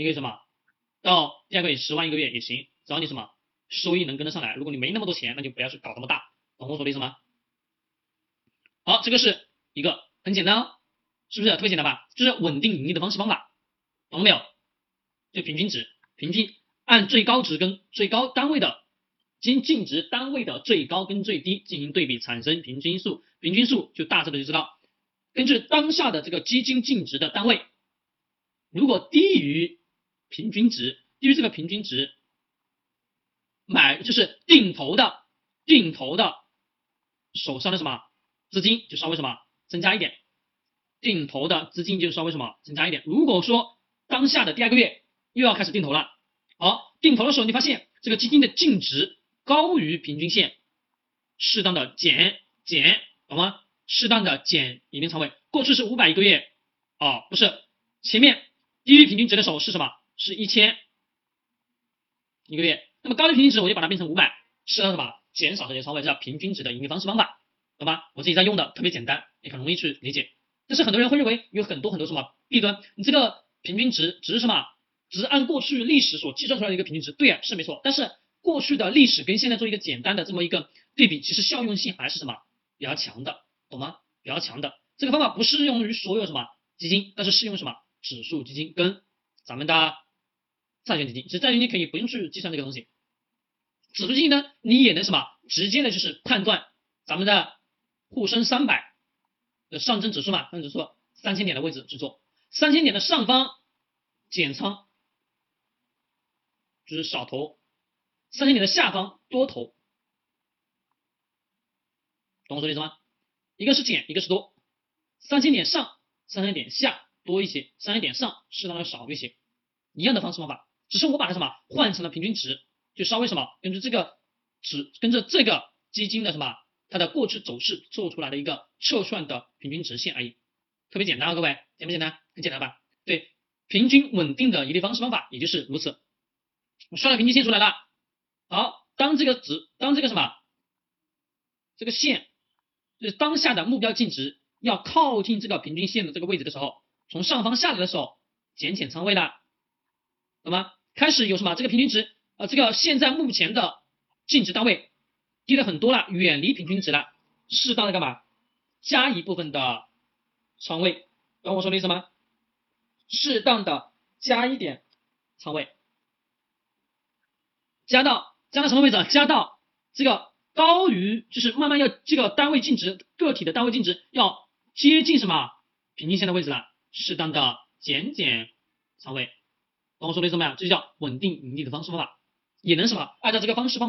你可以什么到第二个月十万一个月也行，只要你什么收益能跟得上来。如果你没那么多钱，那就不要去搞这么大，懂我说的意思吗？好，这个是一个很简单，哦，是不是特别简单吧？就是稳定盈利的方式方法，懂了没有？就平均值，平均按最高值跟最高单位的经净值单位的最高跟最低进行对比，产生平均数，平均数就大致的就知道，根据当下的这个基金净值的单位，如果低于平均值，低于这个平均值，买就是定投的定投的手上的什么资金就稍微什么增加一点，定投的资金就稍微什么增加一点。如果说当下的第二个月又要开始定投了，好，定投的时候你发现这个基金的净值高于平均线，适当的减减，懂吗？适当的减一定仓位。过去是五百一个月，啊，不是，前面低于平均值的时候是什么？是一千一个月。那么高于平均值我就把它变成五百，适当的什么减少这些仓位，这叫平均值的盈利方式方法，懂吗？我自己在用的，特别简单，也很容易去理解。但是很多人会认为有很多很多什么弊端，你这个平均值只是什么？只是按过去历史所计算出来的一个平均值，对啊，是没错。但是过去的历史跟现在做一个简单的这么一个对比，其实效用性还是什么比较强的，懂吗？比较强的这个方法不适用于所有什么基金，但是适用什么指数基金跟咱们的债券基金。其实债券基金可以不用去计算这个东西，指数基金呢，你也能什么直接的就是判断咱们的沪深三百的上证指数嘛，上证指数三千点的位置去做，三千点的上方减仓。就是少投，三千点的下方多投，懂我说的意思吗？一个是减，一个是多，三千点上，三千点下多一些，三千点上适当的少一些，一样的方式方法，只是我把它什么换成了平均值，就稍微什么根据这个值，跟着这个基金的什么它的过去走势做出来的一个测算的平均值线而已，特别简单啊，各位简不简单？很简单吧？对，平均稳定的盈利方式方法也就是如此。我算了平均线出来了，好，当这个值，当这个什么，这个线，就是当下的目标净值要靠近这个平均线的这个位置的时候，从上方下来的时候，减减仓位的，懂吗？开始有什么这个平均值，呃，这个现在目前的净值单位低了很多了，远离平均值了，适当的干嘛？加一部分的仓位，懂我说的意思吗？适当的加一点仓位。加到加到什么位置？加到这个高于，就是慢慢要这个单位净值个体的单位净值要接近什么平均线的位置了，适当的减减仓位，懂我说的意思没有？这就叫稳定盈利的方式方法，也能什么按照这个方式方法。